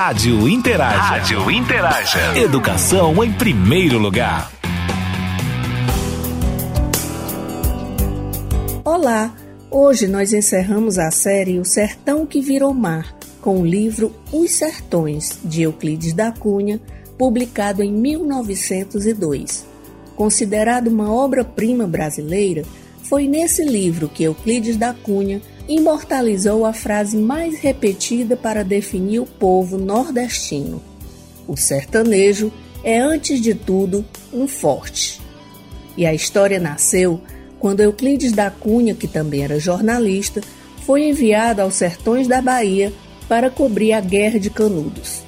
Rádio Interaja. Rádio Interaja. Educação em primeiro lugar. Olá, hoje nós encerramos a série O Sertão que Virou Mar, com o livro Os Sertões, de Euclides da Cunha, publicado em 1902. Considerado uma obra-prima brasileira, foi nesse livro que Euclides da Cunha imortalizou a frase mais repetida para definir o povo nordestino: o sertanejo é, antes de tudo, um forte. E a história nasceu quando Euclides da Cunha, que também era jornalista, foi enviado aos sertões da Bahia para cobrir a Guerra de Canudos.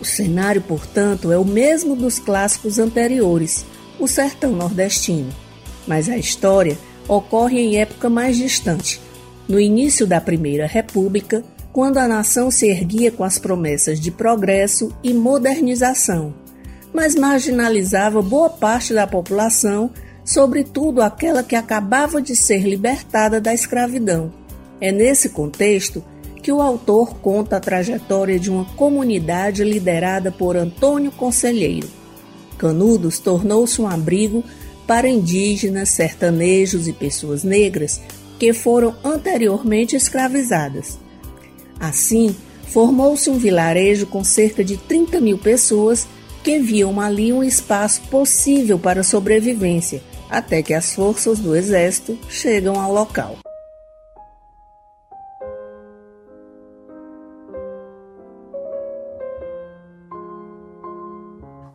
O cenário, portanto, é o mesmo dos clássicos anteriores, o sertão nordestino, mas a história ocorre em época mais distante, no início da Primeira República, quando a nação se erguia com as promessas de progresso e modernização, mas marginalizava boa parte da população, sobretudo aquela que acabava de ser libertada da escravidão. É nesse contexto que o autor conta a trajetória de uma comunidade liderada por Antônio Conselheiro. Canudos tornou-se um abrigo para indígenas, sertanejos e pessoas negras que foram anteriormente escravizadas. Assim, formou-se um vilarejo com cerca de 30 mil pessoas que viam ali um espaço possível para sobrevivência, até que as forças do exército chegam ao local.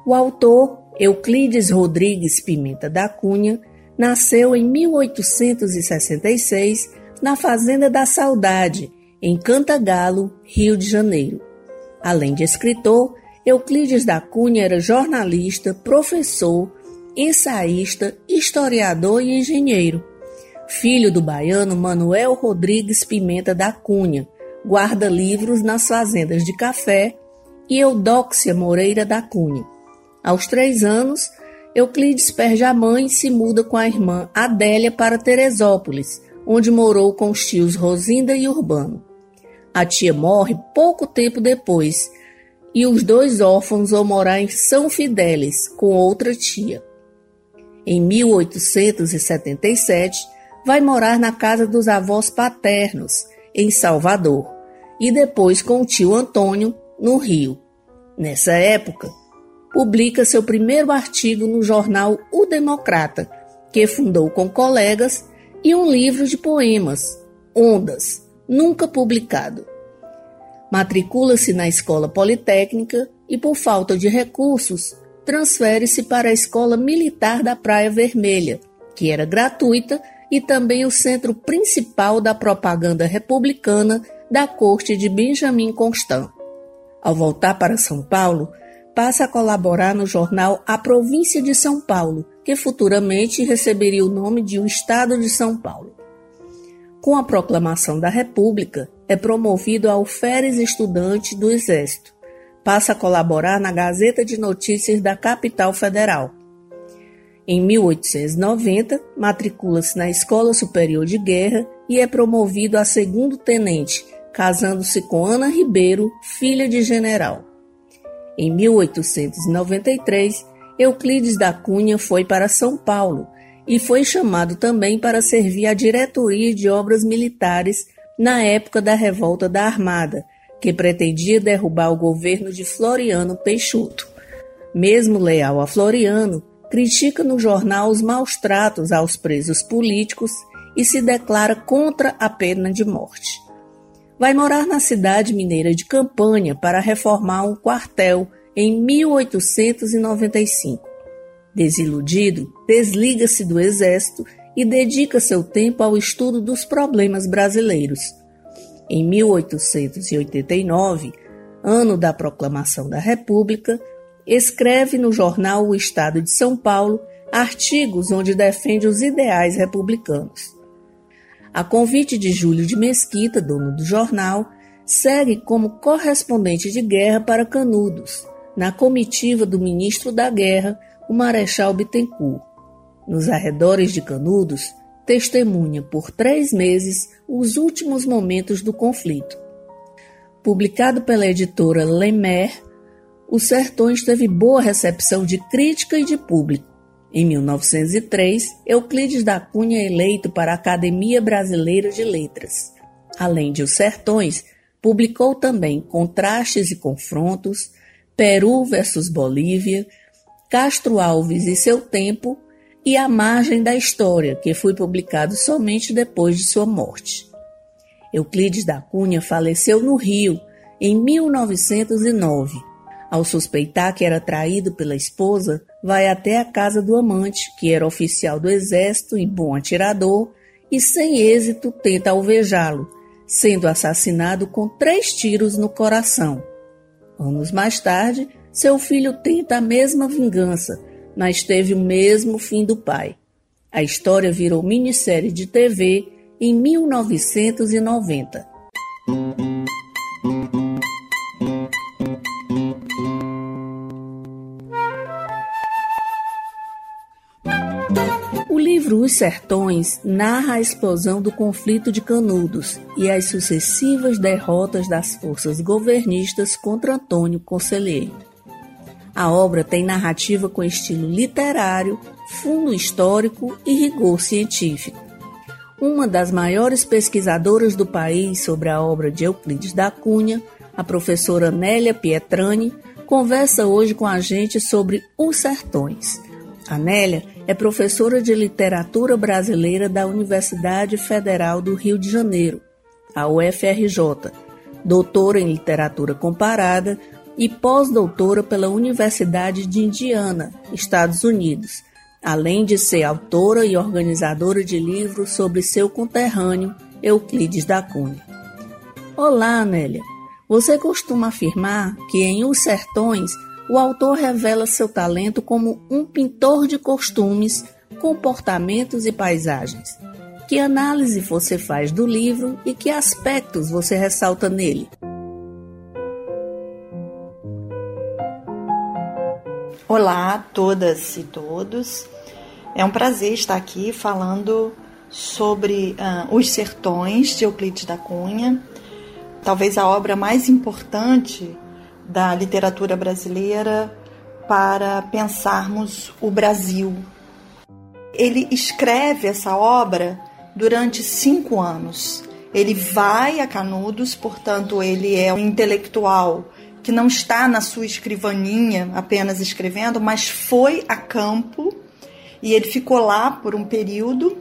O autor Euclides Rodrigues Pimenta da Cunha nasceu em 1866 na Fazenda da Saudade, em Cantagalo, Rio de Janeiro. Além de escritor, Euclides da Cunha era jornalista, professor, ensaísta, historiador e engenheiro. Filho do baiano Manuel Rodrigues Pimenta da Cunha, guarda-livros nas fazendas de café, e Eudóxia Moreira da Cunha. Aos três anos, Euclides perde a mãe e se muda com a irmã Adélia para Teresópolis, onde morou com os tios Rosinda e Urbano. A tia morre pouco tempo depois e os dois órfãos vão morar em São Fidélis com outra tia. Em 1877, vai morar na casa dos avós paternos, em Salvador, e depois com o tio Antônio, no Rio. Nessa época, publica seu primeiro artigo no jornal O Democrata, que fundou com colegas, e um livro de poemas, Ondas, nunca publicado. Matricula-se na Escola Politécnica e, por falta de recursos, transfere-se para a Escola Militar da Praia Vermelha, que era gratuita e também o centro principal da propaganda republicana da corte de Benjamin Constant. Ao voltar para São Paulo, passa a colaborar no jornal A Província de São Paulo, que futuramente receberia o nome de O Estado de São Paulo. Com a proclamação da República, é promovido a alferes estudante do Exército. Passa a colaborar na Gazeta de Notícias da capital federal. Em 1890, matricula-se na Escola Superior de Guerra e é promovido a segundo tenente, casando-se com Ana Ribeiro, filha de general. Em 1893, Euclides da Cunha foi para São Paulo e foi chamado também para servir a diretoria de obras militares na época da revolta da Armada, que pretendia derrubar o governo de Floriano Peixoto. Mesmo leal a Floriano, critica no jornal os maus tratos aos presos políticos e se declara contra a pena de morte vai morar na cidade mineira de Campanha para reformar um quartel em 1895. Desiludido, desliga-se do exército e dedica seu tempo ao estudo dos problemas brasileiros. Em 1889, ano da proclamação da República, escreve no jornal O Estado de São Paulo artigos onde defende os ideais republicanos. A convite de Júlio de Mesquita, dono do jornal, segue como correspondente de guerra para Canudos, na comitiva do ministro da Guerra, o Marechal Bittencourt. Nos arredores de Canudos, testemunha por três meses os últimos momentos do conflito. Publicado pela editora Lemer, Os Sertões teve boa recepção de crítica e de público. Em 1903, Euclides da Cunha é eleito para a Academia Brasileira de Letras. Além de Os Sertões, publicou também Contrastes e Confrontos, Peru versus Bolívia, Castro Alves e seu tempo e A Margem da História, que foi publicado somente depois de sua morte. Euclides da Cunha faleceu no Rio em 1909. Ao suspeitar que era traído pela esposa, vai até a casa do amante, que era oficial do exército e bom atirador, e sem êxito tenta alvejá-lo, sendo assassinado com três tiros no coração. Anos mais tarde, seu filho tenta a mesma vingança, mas teve o mesmo fim do pai. A história virou minissérie de TV em 1990. Livro Os Sertões narra a explosão do conflito de Canudos e as sucessivas derrotas das forças governistas contra Antônio Conselheiro. A obra tem narrativa com estilo literário, fundo histórico e rigor científico. Uma das maiores pesquisadoras do país sobre a obra de Euclides da Cunha, a professora Nélia Pietrani, conversa hoje com a gente sobre Os Sertões. A Nélia é professora de literatura brasileira da Universidade Federal do Rio de Janeiro, a UFRJ, doutora em literatura comparada e pós-doutora pela Universidade de Indiana, Estados Unidos, além de ser autora e organizadora de livros sobre seu conterrâneo Euclides da Cunha. Olá, Anélia. Você costuma afirmar que em Os Sertões o autor revela seu talento como um pintor de costumes, comportamentos e paisagens. Que análise você faz do livro e que aspectos você ressalta nele? Olá a todas e todos. É um prazer estar aqui falando sobre uh, Os Sertões de Euclides da Cunha, talvez a obra mais importante da literatura brasileira para pensarmos o Brasil. Ele escreve essa obra durante cinco anos. Ele vai a Canudos, portanto, ele é um intelectual que não está na sua escrivaninha apenas escrevendo, mas foi a campo e ele ficou lá por um período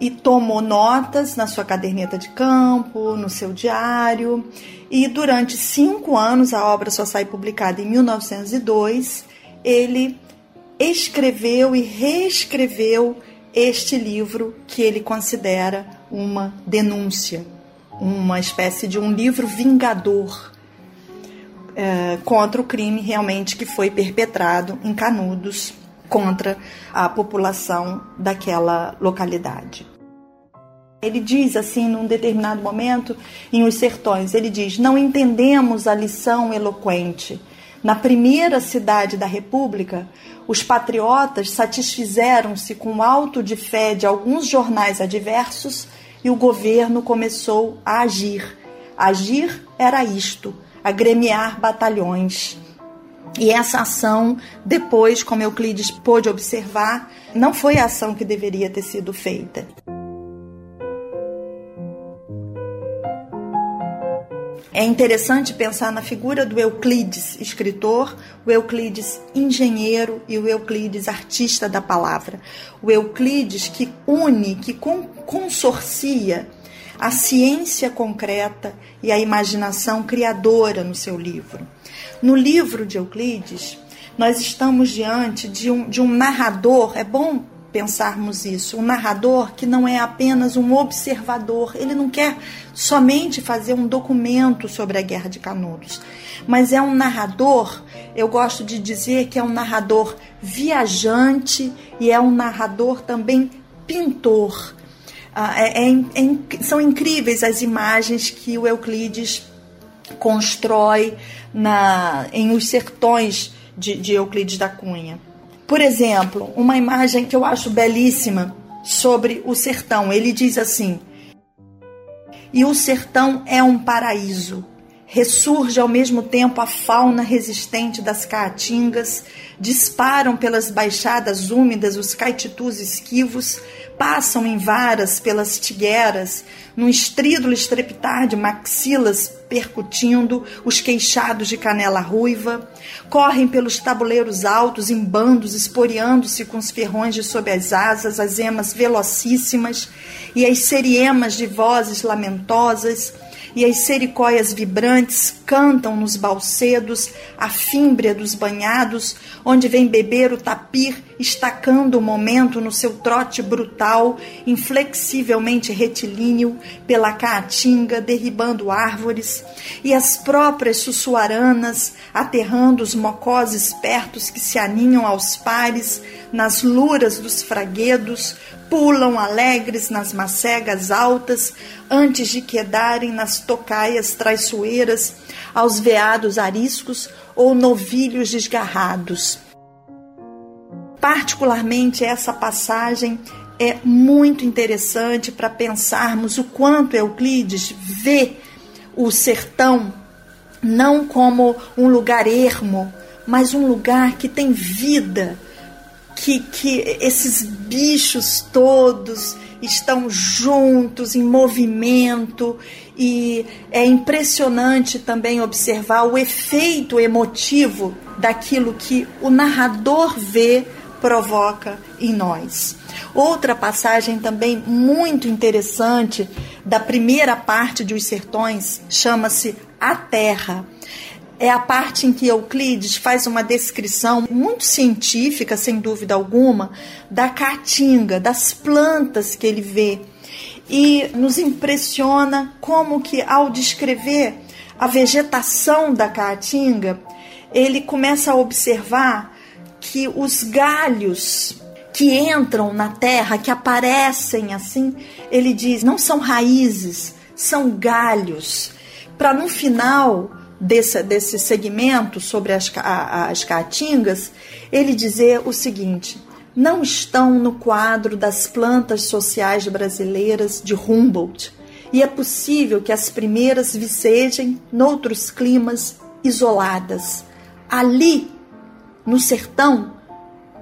e tomou notas na sua caderneta de campo, no seu diário. E durante cinco anos, a obra só sai publicada em 1902, ele escreveu e reescreveu este livro que ele considera uma denúncia, uma espécie de um livro vingador é, contra o crime realmente que foi perpetrado em Canudos contra a população daquela localidade. Ele diz assim, num determinado momento, em Os Sertões, ele diz: Não entendemos a lição eloquente. Na primeira cidade da República, os patriotas satisfizeram-se com o alto de fé de alguns jornais adversos e o governo começou a agir. Agir era isto: agremiar batalhões. E essa ação, depois, como Euclides pôde observar, não foi a ação que deveria ter sido feita. É interessante pensar na figura do Euclides, escritor, o Euclides engenheiro e o Euclides artista da palavra. O Euclides que une, que consorcia a ciência concreta e a imaginação criadora no seu livro. No livro de Euclides, nós estamos diante de um, de um narrador, é bom pensarmos isso, um narrador que não é apenas um observador, ele não quer somente fazer um documento sobre a Guerra de Canudos, mas é um narrador, eu gosto de dizer que é um narrador viajante e é um narrador também pintor. Ah, é, é, é, são incríveis as imagens que o Euclides constrói na, em Os Sertões de, de Euclides da Cunha. Por exemplo, uma imagem que eu acho belíssima sobre o sertão. Ele diz assim: E o sertão é um paraíso, ressurge ao mesmo tempo a fauna resistente das caatingas, disparam pelas baixadas úmidas os caititus esquivos, passam em varas pelas tigueras, num estrídulo estrepitar de maxilas percutindo os queixados de canela ruiva, correm pelos tabuleiros altos em bandos, esporeando-se com os ferrões de sob as asas, as emas velocíssimas e as seriemas de vozes lamentosas, e as sericóias vibrantes cantam nos balcedos, a fímbria dos banhados, onde vem beber o tapir, estacando o momento no seu trote brutal, inflexivelmente retilíneo, pela caatinga, derribando árvores, e as próprias sussuaranas, aterrando os mocós espertos que se aninham aos pares, nas luras dos fraguedos, pulam alegres nas macegas altas, antes de quedarem nas tocaias traiçoeiras, aos veados ariscos ou novilhos desgarrados. Particularmente essa passagem é muito interessante para pensarmos o quanto Euclides vê o sertão não como um lugar ermo, mas um lugar que tem vida, que, que esses bichos todos estão juntos, em movimento, e é impressionante também observar o efeito emotivo daquilo que o narrador vê provoca em nós. Outra passagem também muito interessante da primeira parte de Os Sertões chama-se A Terra é a parte em que Euclides faz uma descrição muito científica, sem dúvida alguma, da caatinga, das plantas que ele vê. E nos impressiona como que ao descrever a vegetação da caatinga, ele começa a observar que os galhos que entram na terra, que aparecem assim, ele diz, não são raízes, são galhos. Para no final desse, desse segmento sobre as, a, as caatingas, ele dizer o seguinte: não estão no quadro das plantas sociais brasileiras de Humboldt, e é possível que as primeiras vicejem noutros climas isoladas. Ali, no sertão,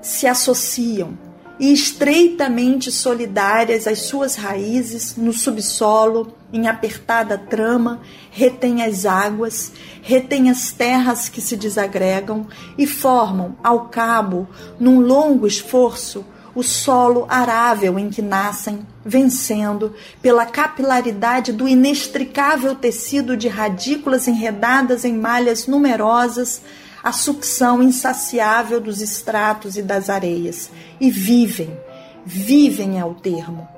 se associam e estreitamente solidárias às suas raízes no subsolo, em apertada trama, retém as águas, retém as terras que se desagregam e formam, ao cabo, num longo esforço, o solo arável em que nascem, vencendo, pela capilaridade do inextricável tecido de radículas enredadas em malhas numerosas, a sucção insaciável dos estratos e das areias. E vivem, vivem é o termo,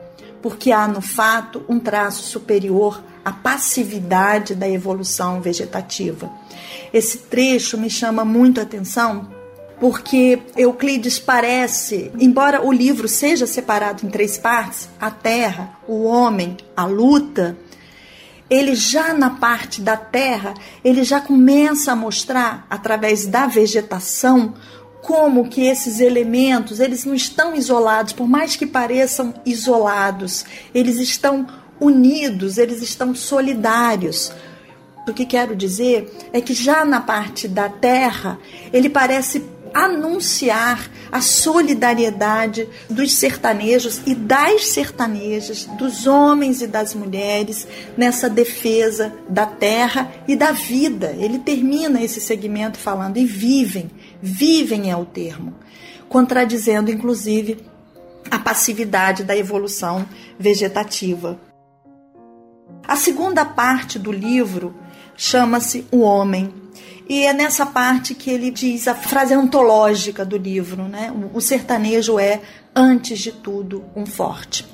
porque há no fato um traço superior à passividade da evolução vegetativa. Esse trecho me chama muito a atenção porque Euclides parece, embora o livro seja separado em três partes, a terra, o homem, a luta, ele já na parte da terra, ele já começa a mostrar através da vegetação como que esses elementos, eles não estão isolados, por mais que pareçam isolados, eles estão unidos, eles estão solidários. O que quero dizer é que já na parte da terra, ele parece anunciar a solidariedade dos sertanejos e das sertanejas, dos homens e das mulheres nessa defesa da terra e da vida. Ele termina esse segmento falando e vivem, vivem é o termo, contradizendo inclusive a passividade da evolução vegetativa. A segunda parte do livro chama-se O Homem e é nessa parte que ele diz a frase antológica do livro, né? O sertanejo é, antes de tudo, um forte.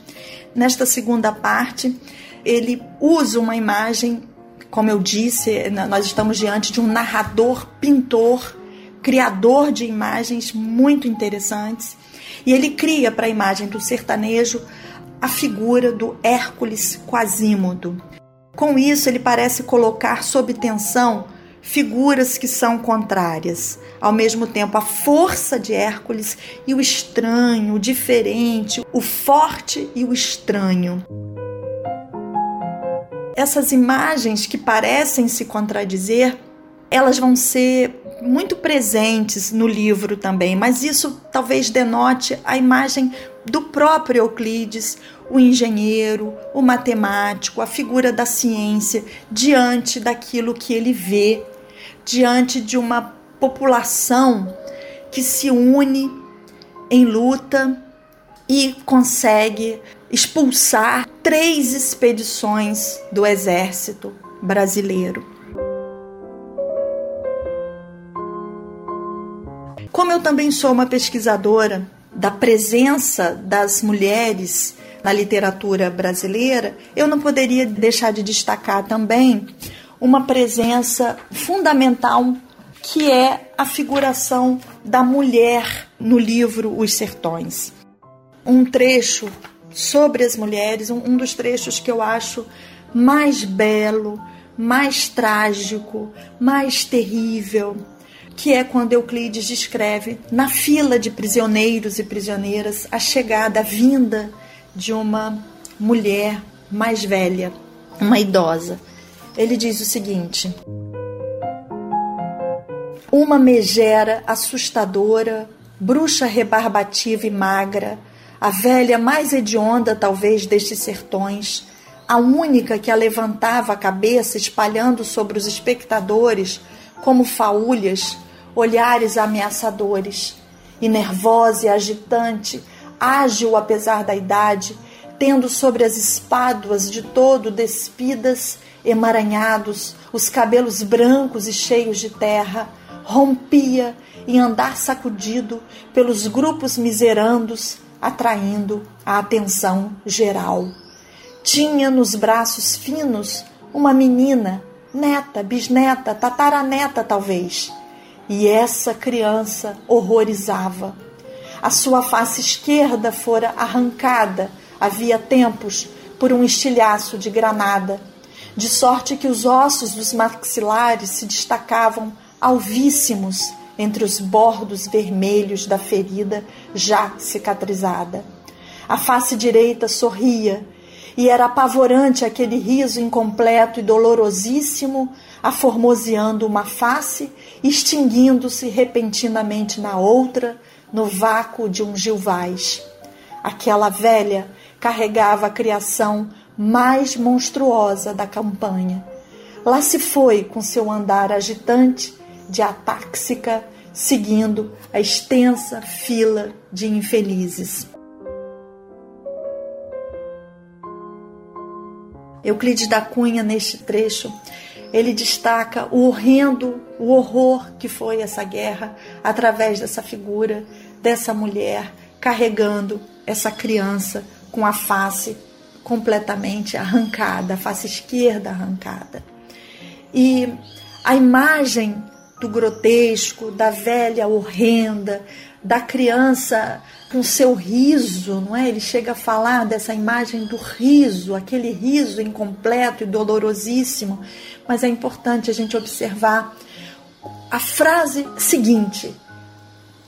Nesta segunda parte, ele usa uma imagem, como eu disse, nós estamos diante de um narrador, pintor, criador de imagens muito interessantes. E ele cria para a imagem do sertanejo a figura do Hércules Quasímodo. Com isso, ele parece colocar sob tensão figuras que são contrárias. Ao mesmo tempo, a força de Hércules e o estranho, o diferente, o forte e o estranho. essas imagens que parecem se contradizer, elas vão ser muito presentes no livro também, mas isso talvez denote a imagem do próprio Euclides, o engenheiro, o matemático, a figura da ciência diante daquilo que ele vê, diante de uma população que se une em luta e consegue expulsar três expedições do exército brasileiro. Como eu também sou uma pesquisadora da presença das mulheres na literatura brasileira, eu não poderia deixar de destacar também uma presença fundamental que é a figuração da mulher no livro Os Sertões. Um trecho sobre as mulheres, um, dos trechos que eu acho mais belo, mais trágico, mais terrível, que é quando Euclides descreve na fila de prisioneiros e prisioneiras a chegada, a vinda de uma mulher mais velha, uma idosa. Ele diz o seguinte: Uma megera assustadora, bruxa rebarbativa e magra, a velha mais hedionda talvez destes sertões, a única que a levantava a cabeça espalhando sobre os espectadores como faúlhas olhares ameaçadores, e nervosa e agitante, ágil apesar da idade, tendo sobre as espáduas de todo despidas, emaranhados, os cabelos brancos e cheios de terra, rompia em andar sacudido pelos grupos miserandos, atraindo a atenção geral. Tinha nos braços finos uma menina, neta, bisneta, tataraneta talvez, e essa criança horrorizava. A sua face esquerda fora arrancada, havia tempos, por um estilhaço de granada, de sorte que os ossos dos maxilares se destacavam alvíssimos entre os bordos vermelhos da ferida já cicatrizada. A face direita sorria, e era apavorante aquele riso incompleto e dolorosíssimo aformoseando uma face, extinguindo-se repentinamente na outra, no vácuo de um gilvais. Aquela velha carregava a criação mais monstruosa da campanha. Lá se foi com seu andar agitante de atáxica, seguindo a extensa fila de infelizes. Euclides da Cunha, neste trecho, ele destaca o horrendo, o horror que foi essa guerra através dessa figura dessa mulher carregando essa criança com a face completamente arrancada, a face esquerda arrancada. E a imagem do grotesco, da velha horrenda, da criança com seu riso, não é? Ele chega a falar dessa imagem do riso, aquele riso incompleto e dolorosíssimo, mas é importante a gente observar a frase seguinte: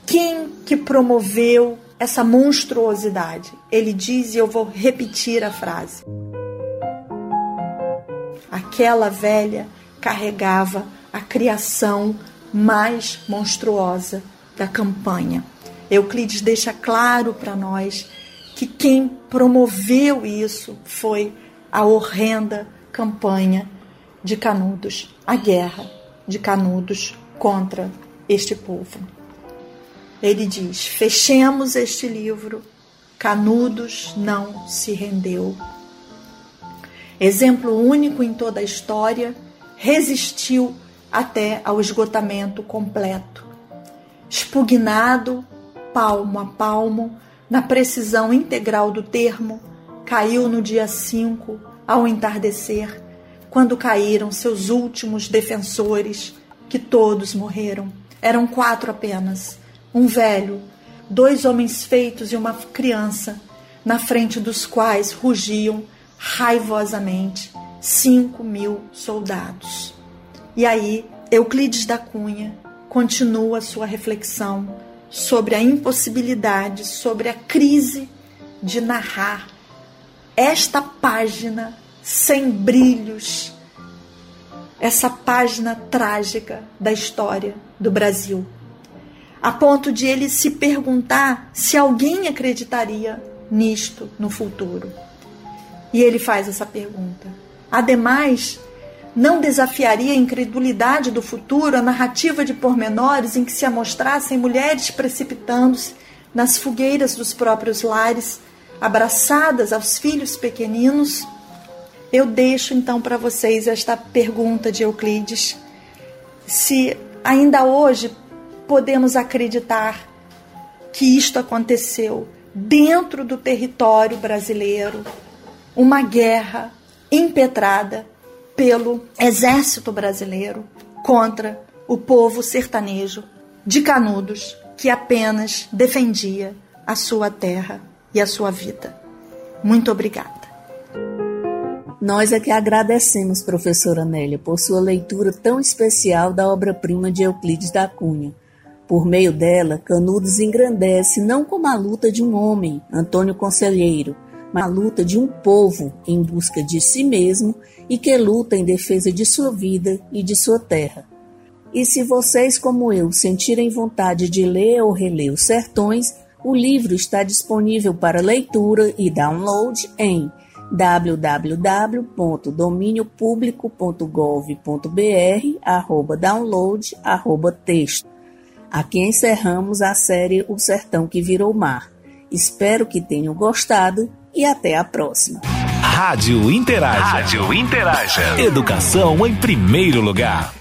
quem que promoveu essa monstruosidade? Ele diz e eu vou repetir a frase. Aquela velha carregava a criação mais monstruosa da campanha. Euclides deixa claro para nós que quem promoveu isso foi a horrenda campanha de Canudos, a guerra de Canudos contra este povo. Ele diz: fechemos este livro, Canudos não se rendeu. Exemplo único em toda a história, resistiu até ao esgotamento completo. Expugnado, palmo a palmo, na precisão integral do termo, caiu no dia 5, ao entardecer, quando caíram seus últimos defensores, que todos morreram. Eram quatro apenas: um velho, dois homens feitos e uma criança, na frente dos quais rugiam raivosamente cinco mil soldados. E aí, Euclides da Cunha continua sua reflexão sobre a impossibilidade, sobre a crise de narrar esta página sem brilhos, essa página trágica da história do Brasil, a ponto de ele se perguntar se alguém acreditaria nisto no futuro. E ele faz essa pergunta. Ademais, não desafiaria a incredulidade do futuro a narrativa de pormenores em que se amostrassem mulheres precipitando-se nas fogueiras dos próprios lares, abraçadas aos filhos pequeninos? Eu deixo então para vocês esta pergunta de Euclides. Se ainda hoje podemos acreditar que isto aconteceu dentro do território brasileiro, uma guerra impetrada pelo exército brasileiro contra o povo sertanejo de Canudos, que apenas defendia a sua terra e a sua vida. Muito obrigada. Nós é que agradecemos, professora Nélia, por sua leitura tão especial da obra-prima de Euclides da Cunha. Por meio dela, Canudos engrandece não como a luta de um homem, Antônio Conselheiro, mas a luta de um povo em busca de si mesmo e que luta em defesa de sua vida e de sua terra. E se vocês, como eu, sentirem vontade de ler ou reler Os Sertões, o livro está disponível para leitura e download em www.dominiopublico.gov.br download texto. Aqui encerramos a série O Sertão que Virou Mar. Espero que tenham gostado e até a próxima. Rádio Interaja. Rádio Interaja. Educação em primeiro lugar.